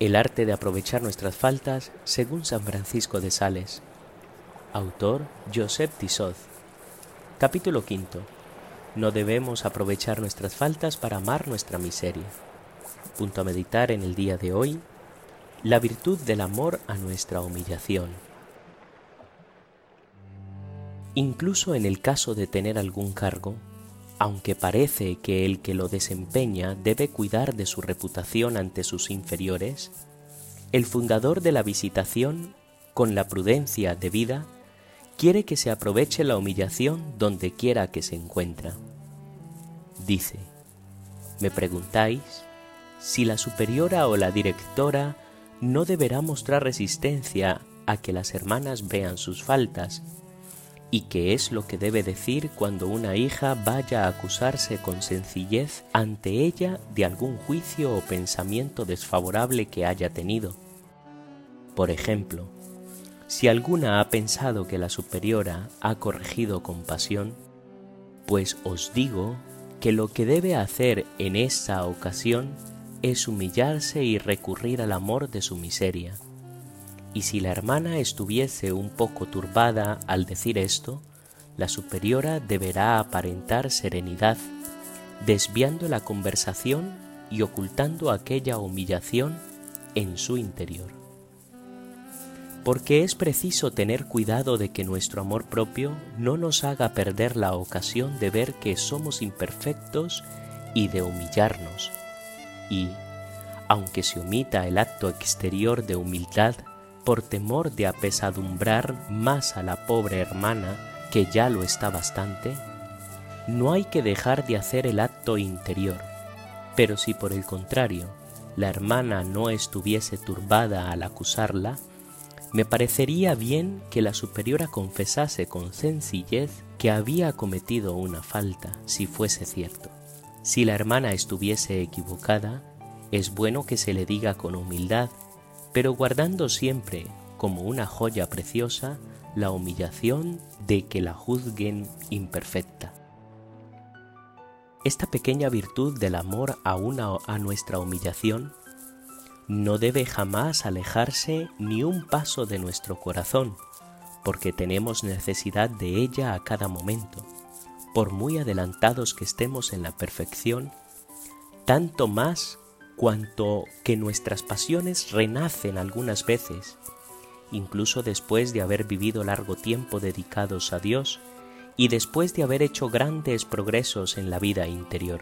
El arte de aprovechar nuestras faltas según San Francisco de Sales. Autor Joseph Tissot. Capítulo V. No debemos aprovechar nuestras faltas para amar nuestra miseria. Punto a meditar en el día de hoy. La virtud del amor a nuestra humillación. Incluso en el caso de tener algún cargo, aunque parece que el que lo desempeña debe cuidar de su reputación ante sus inferiores, el fundador de la visitación, con la prudencia debida, quiere que se aproveche la humillación donde quiera que se encuentra. Dice, me preguntáis si la superiora o la directora no deberá mostrar resistencia a que las hermanas vean sus faltas y qué es lo que debe decir cuando una hija vaya a acusarse con sencillez ante ella de algún juicio o pensamiento desfavorable que haya tenido. Por ejemplo, si alguna ha pensado que la superiora ha corregido con pasión, pues os digo que lo que debe hacer en esa ocasión es humillarse y recurrir al amor de su miseria y si la hermana estuviese un poco turbada al decir esto, la superiora deberá aparentar serenidad, desviando la conversación y ocultando aquella humillación en su interior. Porque es preciso tener cuidado de que nuestro amor propio no nos haga perder la ocasión de ver que somos imperfectos y de humillarnos. Y, aunque se omita el acto exterior de humildad por temor de apesadumbrar más a la pobre hermana, que ya lo está bastante, no hay que dejar de hacer el acto interior. Pero si por el contrario la hermana no estuviese turbada al acusarla, me parecería bien que la superiora confesase con sencillez que había cometido una falta, si fuese cierto. Si la hermana estuviese equivocada, es bueno que se le diga con humildad pero guardando siempre como una joya preciosa la humillación de que la juzguen imperfecta. Esta pequeña virtud del amor a una a nuestra humillación no debe jamás alejarse ni un paso de nuestro corazón, porque tenemos necesidad de ella a cada momento, por muy adelantados que estemos en la perfección, tanto más cuanto que nuestras pasiones renacen algunas veces, incluso después de haber vivido largo tiempo dedicados a Dios y después de haber hecho grandes progresos en la vida interior.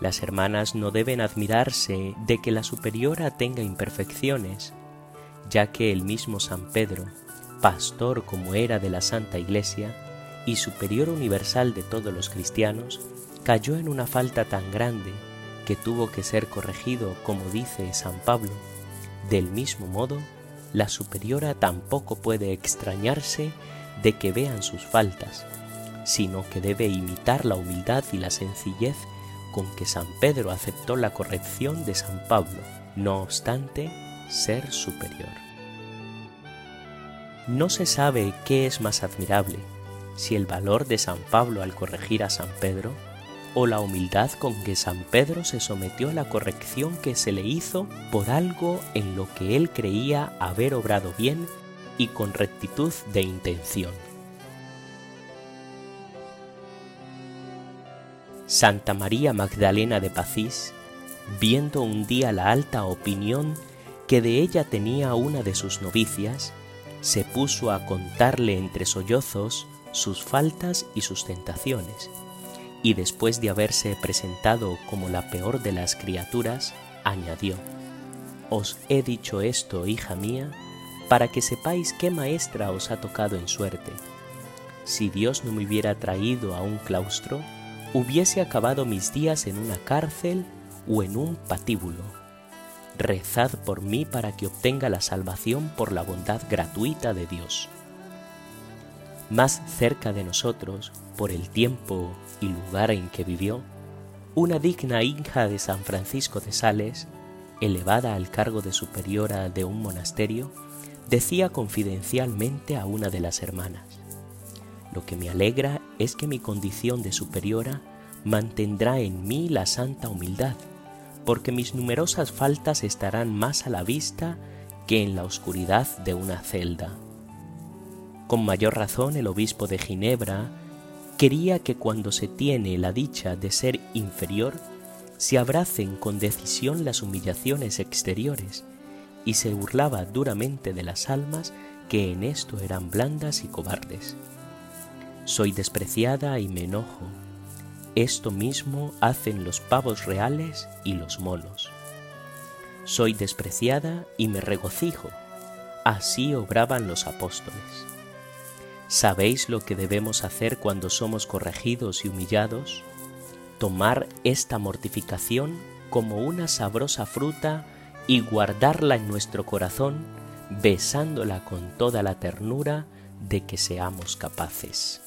Las hermanas no deben admirarse de que la superiora tenga imperfecciones, ya que el mismo San Pedro, pastor como era de la Santa Iglesia y superior universal de todos los cristianos, cayó en una falta tan grande que tuvo que ser corregido, como dice San Pablo. Del mismo modo, la superiora tampoco puede extrañarse de que vean sus faltas, sino que debe imitar la humildad y la sencillez con que San Pedro aceptó la corrección de San Pablo, no obstante ser superior. No se sabe qué es más admirable, si el valor de San Pablo al corregir a San Pedro o la humildad con que San Pedro se sometió a la corrección que se le hizo por algo en lo que él creía haber obrado bien y con rectitud de intención. Santa María Magdalena de Pacís, viendo un día la alta opinión que de ella tenía una de sus novicias, se puso a contarle entre sollozos sus faltas y sus tentaciones y después de haberse presentado como la peor de las criaturas, añadió, Os he dicho esto, hija mía, para que sepáis qué maestra os ha tocado en suerte. Si Dios no me hubiera traído a un claustro, hubiese acabado mis días en una cárcel o en un patíbulo. Rezad por mí para que obtenga la salvación por la bondad gratuita de Dios más cerca de nosotros, por el tiempo y lugar en que vivió, una digna hija de San Francisco de Sales, elevada al cargo de superiora de un monasterio, decía confidencialmente a una de las hermanas, Lo que me alegra es que mi condición de superiora mantendrá en mí la santa humildad, porque mis numerosas faltas estarán más a la vista que en la oscuridad de una celda. Con mayor razón el obispo de Ginebra quería que cuando se tiene la dicha de ser inferior, se abracen con decisión las humillaciones exteriores, y se burlaba duramente de las almas que en esto eran blandas y cobardes. Soy despreciada y me enojo. Esto mismo hacen los pavos reales y los monos. Soy despreciada y me regocijo. Así obraban los apóstoles. ¿Sabéis lo que debemos hacer cuando somos corregidos y humillados? Tomar esta mortificación como una sabrosa fruta y guardarla en nuestro corazón, besándola con toda la ternura de que seamos capaces.